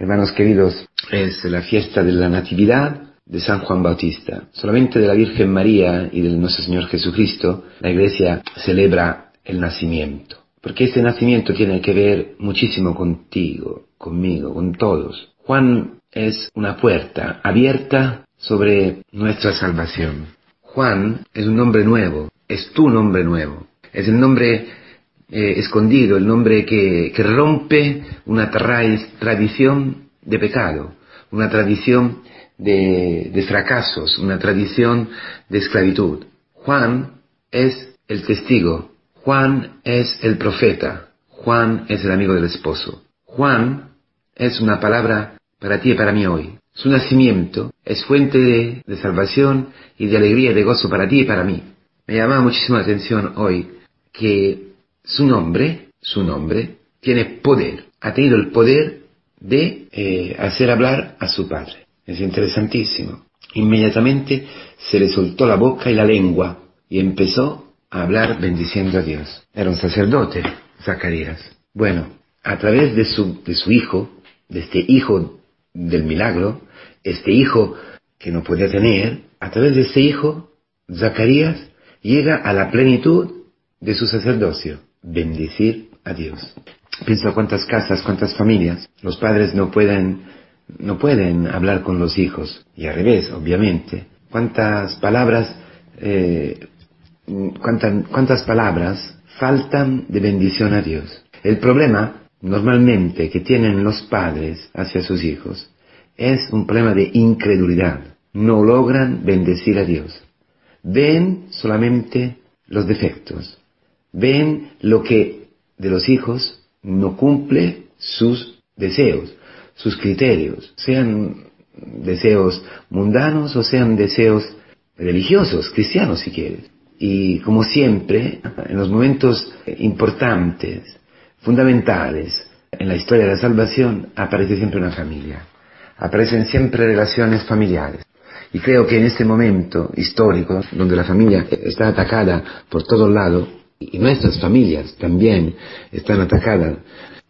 Hermanos queridos, es la fiesta de la Natividad de San Juan Bautista. Solamente de la Virgen María y del nuestro Señor Jesucristo, la Iglesia celebra el nacimiento. Porque este nacimiento tiene que ver muchísimo contigo, conmigo, con todos. Juan es una puerta abierta sobre nuestra salvación. Juan es un nombre nuevo, es tu nombre nuevo, es el nombre eh, escondido, el nombre que, rompe una tradición de pecado, una tradición de, de fracasos, una tradición de esclavitud. Juan es el testigo, Juan es el profeta, Juan es el amigo del esposo. Juan es una palabra para ti y para mí hoy. Su nacimiento es fuente de, salvación y de alegría y de gozo para ti y para mí. Me llama muchísimo la atención hoy que su nombre, su nombre, tiene poder. Ha tenido el poder de eh, hacer hablar a su padre. Es interesantísimo. Inmediatamente se le soltó la boca y la lengua y empezó a hablar bendiciendo a Dios. Era un sacerdote, Zacarías. Bueno, a través de su, de su hijo, de este hijo del milagro, este hijo que no podía tener, a través de este hijo, Zacarías llega a la plenitud de su sacerdocio, bendecir a Dios. Pienso cuántas casas, cuántas familias, los padres no pueden, no pueden hablar con los hijos, y al revés, obviamente. Cuántas palabras, eh, cuántas, cuántas palabras faltan de bendición a Dios. El problema normalmente que tienen los padres hacia sus hijos es un problema de incredulidad. No logran bendecir a Dios. Ven solamente los defectos. Ven lo que de los hijos no cumple sus deseos, sus criterios, sean deseos mundanos o sean deseos religiosos, cristianos si quieres. Y como siempre, en los momentos importantes, fundamentales en la historia de la salvación aparece siempre una familia, aparecen siempre relaciones familiares. Y creo que en este momento histórico, donde la familia está atacada por todos lados, y nuestras familias también están atacadas,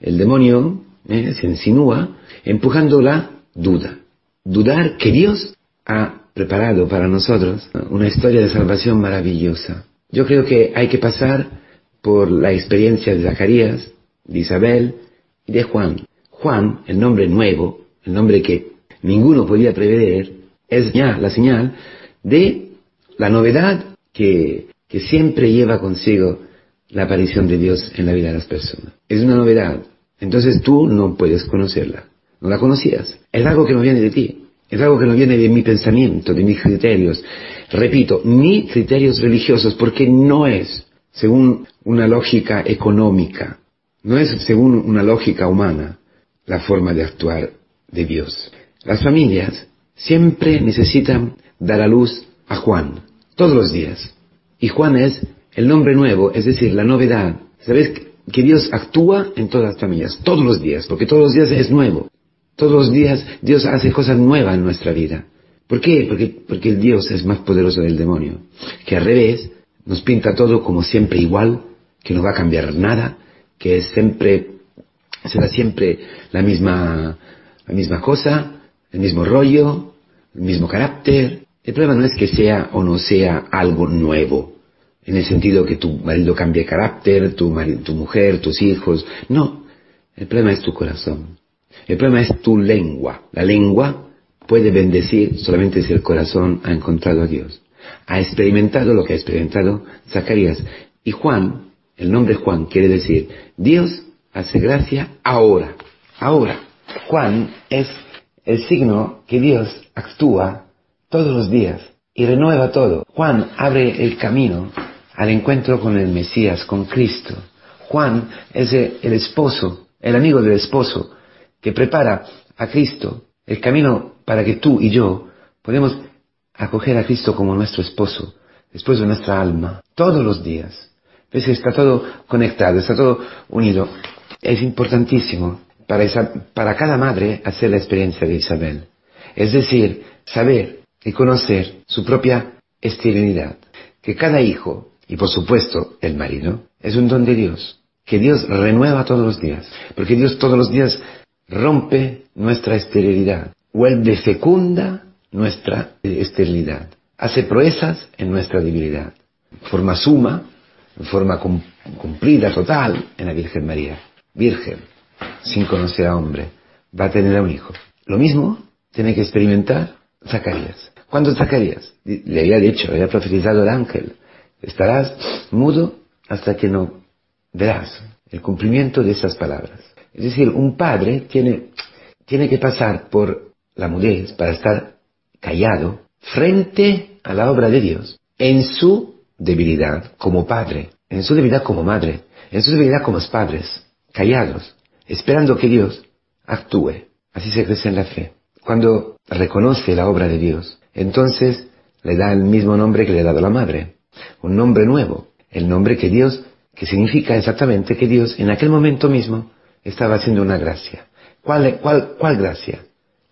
el demonio eh, se insinúa empujando la duda. Dudar que Dios ha preparado para nosotros una historia de salvación maravillosa. Yo creo que hay que pasar por la experiencia de Zacarías, de Isabel y de Juan. Juan, el nombre nuevo, el nombre que ninguno podía prever, es ya la señal de la novedad que, que siempre lleva consigo la aparición de Dios en la vida de las personas. Es una novedad. Entonces tú no puedes conocerla. No la conocías. Es algo que no viene de ti. Es algo que no viene de mi pensamiento, de mis criterios. Repito, ni criterios religiosos, porque no es según una lógica económica, no es según una lógica humana la forma de actuar de Dios. Las familias siempre necesitan dar a luz a Juan, todos los días. Y Juan es el nombre nuevo, es decir, la novedad. ¿Sabes que Dios actúa en todas las familias, todos los días, porque todos los días es nuevo. Todos los días Dios hace cosas nuevas en nuestra vida. ¿Por qué? Porque, porque el Dios es más poderoso del demonio, que al revés nos pinta todo como siempre igual, que no va a cambiar nada, que siempre, será siempre la misma, la misma cosa, el mismo rollo, el mismo carácter. El problema no es que sea o no sea algo nuevo, en el sentido que tu marido cambie carácter, tu, tu mujer, tus hijos. No, el problema es tu corazón. El problema es tu lengua. La lengua puede bendecir solamente si el corazón ha encontrado a Dios. Ha experimentado lo que ha experimentado Zacarías. Y Juan el nombre Juan quiere decir, Dios hace gracia ahora, ahora. Juan es el signo que Dios actúa todos los días y renueva todo. Juan abre el camino al encuentro con el Mesías, con Cristo. Juan es el esposo, el amigo del esposo, que prepara a Cristo el camino para que tú y yo podamos acoger a Cristo como nuestro esposo, después de nuestra alma, todos los días. ¿Ves? Está todo conectado, está todo unido. Es importantísimo para, para cada madre hacer la experiencia de Isabel. Es decir, saber y conocer su propia esterilidad. Que cada hijo, y por supuesto el marido, es un don de Dios. Que Dios renueva todos los días. Porque Dios todos los días rompe nuestra esterilidad, vuelve fecunda nuestra esterilidad, hace proezas en nuestra debilidad, forma suma, forma cumplida, total, en la Virgen María. Virgen, sin conocer a hombre, va a tener a un hijo. Lo mismo tiene que experimentar Zacarías. Cuando Zacarías le había dicho, había profetizado el ángel, estarás mudo hasta que no verás el cumplimiento de esas palabras. Es decir, un padre tiene, tiene que pasar por la mudez para estar callado frente a la obra de Dios en su debilidad como padre, en su debilidad como madre, en su debilidad como padres, callados, esperando que Dios actúe. Así se crece en la fe. Cuando reconoce la obra de Dios, entonces le da el mismo nombre que le ha dado la madre, un nombre nuevo, el nombre que Dios, que significa exactamente que Dios en aquel momento mismo estaba haciendo una gracia. ¿Cuál, gracia?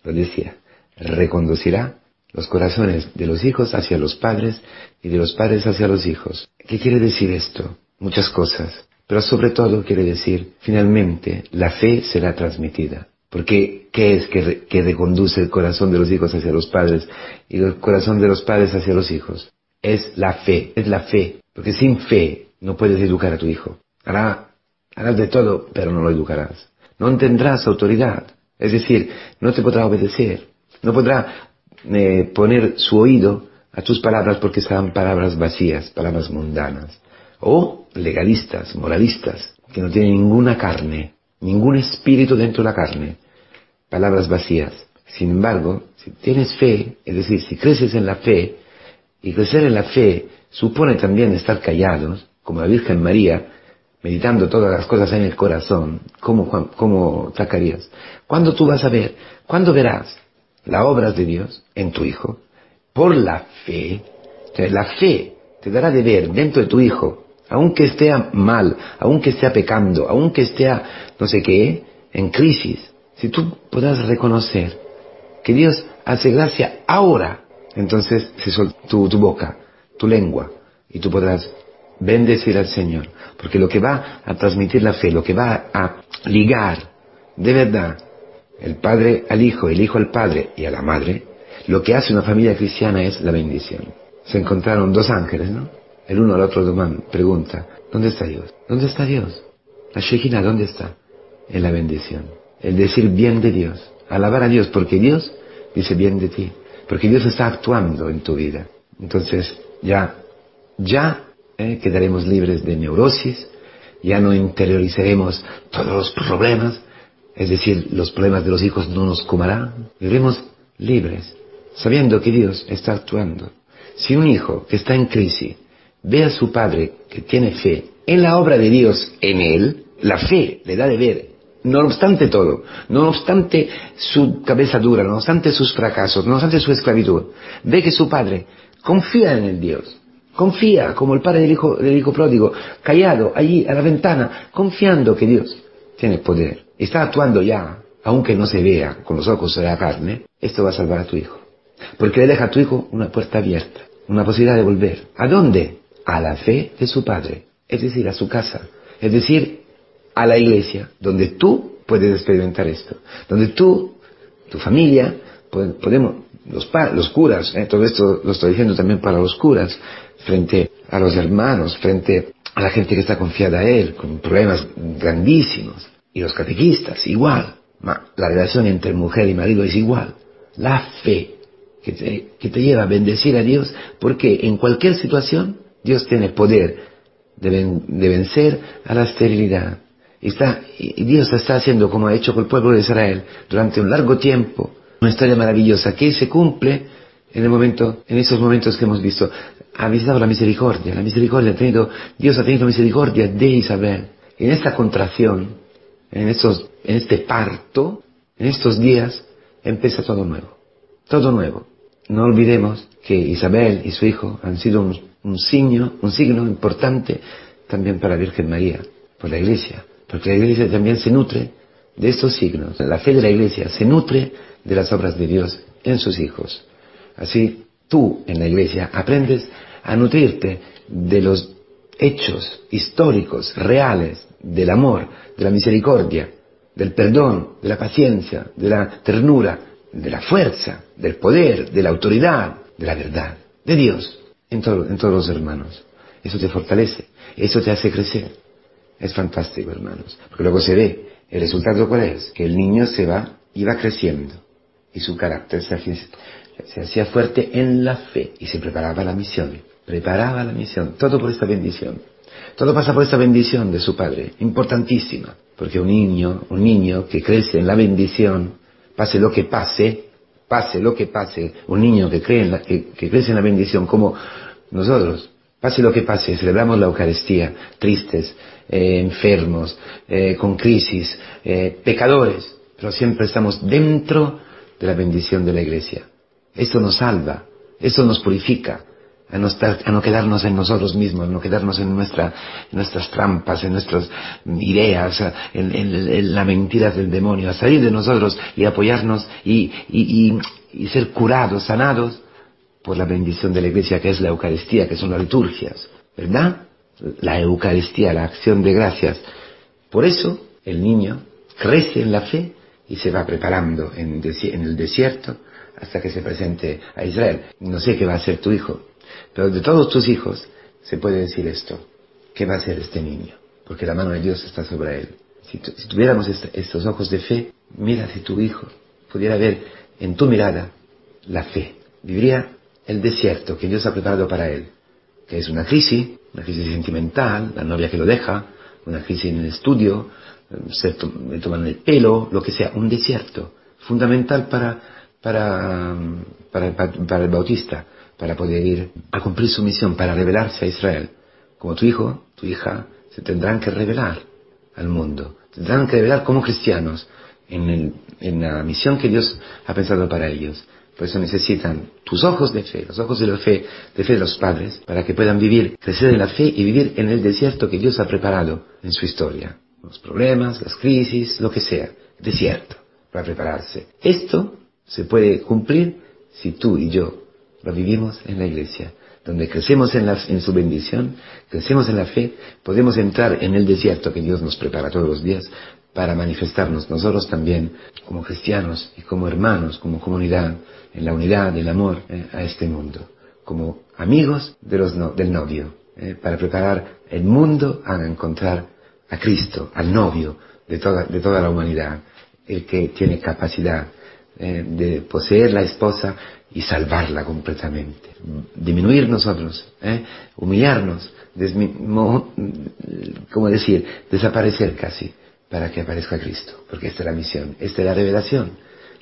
Lo decía, reconducirá los corazones de los hijos hacia los padres y de los padres hacia los hijos. ¿Qué quiere decir esto? Muchas cosas. Pero sobre todo quiere decir, finalmente, la fe será transmitida. Porque, ¿qué es que, reconduce el corazón de los hijos hacia los padres y el corazón de los padres hacia los hijos? Es la fe, es la fe. Porque sin fe no puedes educar a tu hijo. Hará, harás de todo, pero no lo educarás. No tendrás autoridad. Es decir, no te podrá obedecer. No podrá eh, poner su oído a tus palabras porque serán palabras vacías, palabras mundanas. O legalistas, moralistas, que no tienen ninguna carne, ningún espíritu dentro de la carne. Palabras vacías. Sin embargo, si tienes fe, es decir, si creces en la fe, y crecer en la fe supone también estar callados, como la Virgen María, meditando todas las cosas en el corazón, como, como Zacarías. ¿Cuándo tú vas a ver? ¿Cuándo verás las obras de Dios en tu hijo? Por la fe. la fe te dará de ver dentro de tu hijo, aunque esté mal, aunque esté pecando, aunque esté no sé qué, en crisis, si tú podrás reconocer que Dios hace gracia ahora, entonces se tu, tu boca, tu lengua, y tú podrás bendecir al Señor. Porque lo que va a transmitir la fe, lo que va a ligar de verdad el Padre al Hijo, el Hijo al Padre y a la Madre, lo que hace una familia cristiana es la bendición. Se encontraron dos ángeles, ¿no? El uno al otro pregunta, ¿dónde está Dios? ¿Dónde está Dios? La Shekinah, ¿dónde está? En la bendición. El decir bien de Dios. Alabar a Dios porque Dios dice bien de ti. Porque Dios está actuando en tu vida. Entonces, ya, ya eh, quedaremos libres de neurosis, ya no interiorizaremos todos los problemas, es decir, los problemas de los hijos no nos comerán, viviremos libres, sabiendo que Dios está actuando. Si un hijo que está en crisis ve a su padre que tiene fe en la obra de Dios en él, la fe le da de ver, no obstante todo, no obstante su cabeza dura, no obstante sus fracasos, no obstante su esclavitud, ve que su padre confía en el Dios, confía como el padre del hijo, del hijo pródigo, callado allí a la ventana, confiando que Dios tiene poder, está actuando ya, aunque no se vea con los ojos de la carne, esto va a salvar a tu hijo. Porque le deja a tu hijo una puerta abierta, una posibilidad de volver. ¿A dónde? A la fe de su padre, es decir, a su casa, es decir, a la iglesia, donde tú puedes experimentar esto, donde tú, tu familia, podemos, los, curas, eh, todo esto lo estoy diciendo también para los curas, frente a los hermanos, frente a la gente que está confiada a él, con problemas grandísimos, y los catequistas, igual. La relación entre mujer y marido es igual. La fe que te lleva a bendecir a Dios, porque en cualquier situación Dios tiene poder de, vencer a la esterilidad. Y, Dios está haciendo como ha hecho con el pueblo de Israel durante un largo tiempo, una historia maravillosa que se cumple en el esos momentos que hemos visto. Ha visitado la misericordia, la misericordia ha tenido, Dios ha tenido misericordia de Isabel. En esta contracción, en, en este parto, en estos días, empieza todo nuevo. Todo nuevo. No olvidemos que Isabel y su hijo han sido un, un signo, un signo importante también para la Virgen María, por la Iglesia, porque la Iglesia también se nutre de estos signos. La fe de la Iglesia se nutre de las obras de Dios en sus hijos. Así, tú en la Iglesia aprendes a nutrirte de los hechos históricos, reales, del amor, de la misericordia del perdón, de la paciencia, de la ternura, de la fuerza, del poder, de la autoridad, de la verdad, de Dios, en, en todos los hermanos. Eso te fortalece, eso te hace crecer. Es fantástico, hermanos, porque luego se ve, el resultado cuál es, que el niño se va, y va creciendo, y su carácter se hacía, se hacía fuerte en la fe, y se preparaba la misión, preparaba la misión, todo por esta bendición. Todo pasa por esta bendición de su padre, importantísima, porque un niño, un niño que crece en la bendición, pase lo que pase, pase lo que pase, un niño que, cree en la, que, crece en la bendición como nosotros, pase lo que pase, celebramos la Eucaristía, tristes, eh, enfermos, eh, con crisis, eh, pecadores, pero siempre estamos dentro de la bendición de la Iglesia. Esto nos salva, esto nos purifica, a no, estar, a no quedarnos en nosotros mismos, a no quedarnos en, nuestra, nuestras trampas, en nuestras ideas, en, en, la mentira del demonio, a salir de nosotros y apoyarnos y, y, y, ser curados, sanados por la bendición de la iglesia que es la Eucaristía, que son las liturgias, ¿verdad? La Eucaristía, la acción de gracias. Por eso el niño crece en la fe y se va preparando en, en el desierto hasta que se presente a Israel. No sé qué va a hacer tu hijo, pero de todos tus hijos se puede decir esto. ¿Qué va a hacer este niño? Porque la mano de Dios está sobre él. Si, tuviéramos estos ojos de fe, mira si tu hijo pudiera ver en tu mirada la fe. Viviría el desierto que Dios ha preparado para él, que es una crisis, una crisis sentimental, la novia que lo deja, una crisis en el estudio, se le toman el pelo, lo que sea, un desierto fundamental para, para, para el bautista para poder ir a cumplir su misión, para revelarse a Israel. Como tu hijo, tu hija, se tendrán que revelar al mundo, tendrán que revelar como cristianos en, la misión que Dios ha pensado para ellos. Por eso necesitan tus ojos de fe, los ojos de la fe, de fe de los padres, para que puedan vivir, crecer en la fe y vivir en el desierto que Dios ha preparado en su historia. Los problemas, las crisis, lo que sea, desierto, para prepararse. Esto se puede cumplir si tú y yo lo vivimos en la iglesia, donde crecemos en, en su bendición, crecemos en la fe, podemos entrar en el desierto que Dios nos prepara todos los días para manifestarnos nosotros también como cristianos y como hermanos, como comunidad, en la unidad, del amor eh, a este mundo, como amigos de los del novio, eh, para preparar el mundo a encontrar a Cristo, al novio de toda la humanidad, el que tiene capacidad eh, de poseer la esposa y salvarla completamente. Disminuir nosotros, ¿eh? humillarnos, como decir, desaparecer casi, para que aparezca Cristo, porque esta es la misión, esta es la revelación,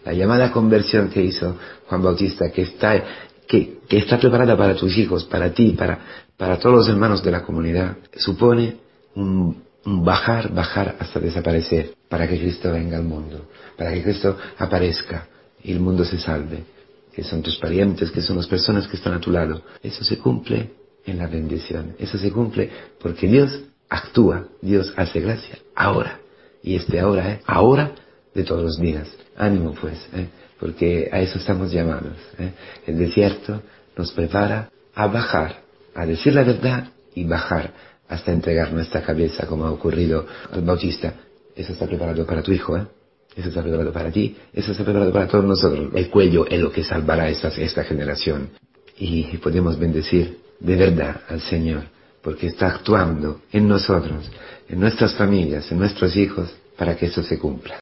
la llamada conversión que hizo Juan Bautista, que está, que, que está preparada para tus hijos, para ti, para, para todos los hermanos de la comunidad, supone un, bajar, bajar hasta desaparecer, para que Cristo venga al mundo, para que Cristo aparezca y el mundo se salve que son tus parientes, que son las personas que están a tu lado. Eso se cumple en la bendición. Eso se cumple porque Dios actúa, Dios hace gracia ahora. Y este ahora es ahora de todos los días. Ánimo pues, ¿eh? porque a eso estamos llamados. ¿eh? El desierto nos prepara a bajar, a decir la verdad y bajar hasta entregar nuestra cabeza como ha ocurrido al Bautista. Eso está preparado para tu hijo, ¿eh? Eso está preparado para ti, eso está preparado para todos nosotros. El cuello es lo que salvará esta, esta generación. Y podemos bendecir de verdad al Señor, porque está actuando en nosotros, en nuestras familias, en nuestros hijos, para que eso se cumpla.